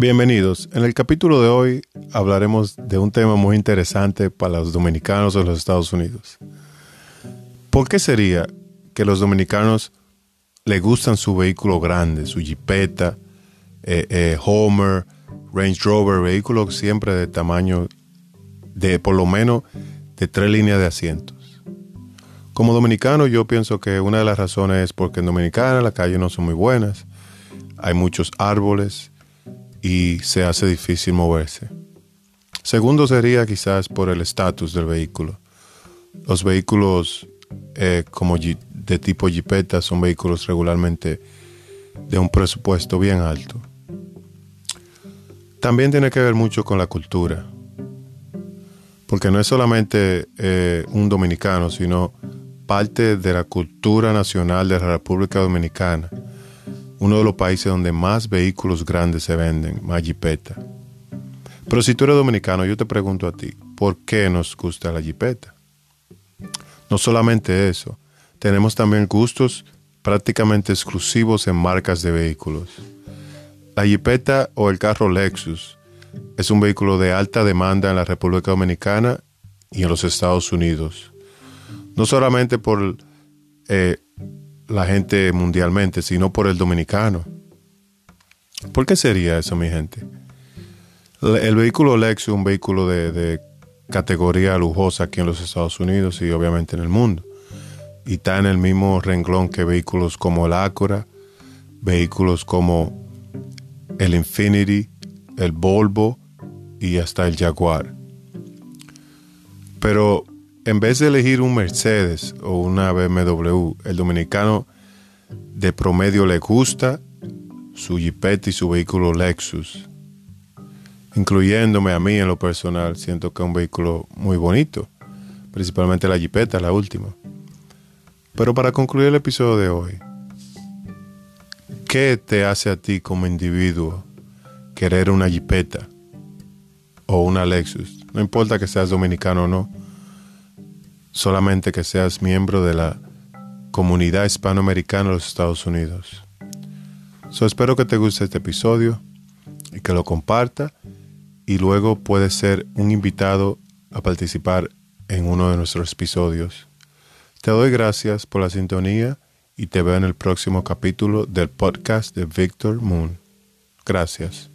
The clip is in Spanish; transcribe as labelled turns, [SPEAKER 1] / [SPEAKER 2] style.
[SPEAKER 1] Bienvenidos. En el capítulo de hoy hablaremos de un tema muy interesante para los dominicanos de los Estados Unidos. ¿Por qué sería que los dominicanos le gustan su vehículo grande, su Jeepeta, eh, eh, Homer, Range Rover, vehículos siempre de tamaño de por lo menos de tres líneas de asientos? Como dominicano yo pienso que una de las razones es porque en Dominicana las calles no son muy buenas, hay muchos árboles, y se hace difícil moverse. Segundo sería quizás por el estatus del vehículo. Los vehículos eh, como de tipo Jeepeta son vehículos regularmente de un presupuesto bien alto. También tiene que ver mucho con la cultura, porque no es solamente eh, un dominicano, sino parte de la cultura nacional de la República Dominicana uno de los países donde más vehículos grandes se venden, más jipeta. Pero si tú eres dominicano, yo te pregunto a ti, ¿por qué nos gusta la jipeta? No solamente eso, tenemos también gustos prácticamente exclusivos en marcas de vehículos. La jipeta o el carro Lexus es un vehículo de alta demanda en la República Dominicana y en los Estados Unidos. No solamente por eh, la gente mundialmente, sino por el dominicano. ¿Por qué sería eso, mi gente? El vehículo Lexus es un vehículo de, categoría lujosa aquí en los Estados Unidos y obviamente en el mundo. Y está en el mismo renglón que vehículos como el Acura, vehículos como el Infinity, el Volvo y hasta el Jaguar. Pero en vez de elegir un Mercedes o una BMW, el dominicano de promedio le gusta su Jeepeta y su vehículo Lexus. Incluyéndome a mí en lo personal, siento que es un vehículo muy bonito, principalmente la Jeepeta, la última. Pero para concluir el episodio de hoy, ¿qué te hace a ti como individuo querer una Jeepeta o una Lexus? No importa que seas dominicano o no solamente que seas miembro de la comunidad hispanoamericana de los Estados Unidos. So, espero que te guste este episodio y que lo comparta y luego puedes ser un invitado a participar en uno de nuestros episodios. Te doy gracias por la sintonía y te veo en el próximo capítulo del podcast de Victor Moon. Gracias.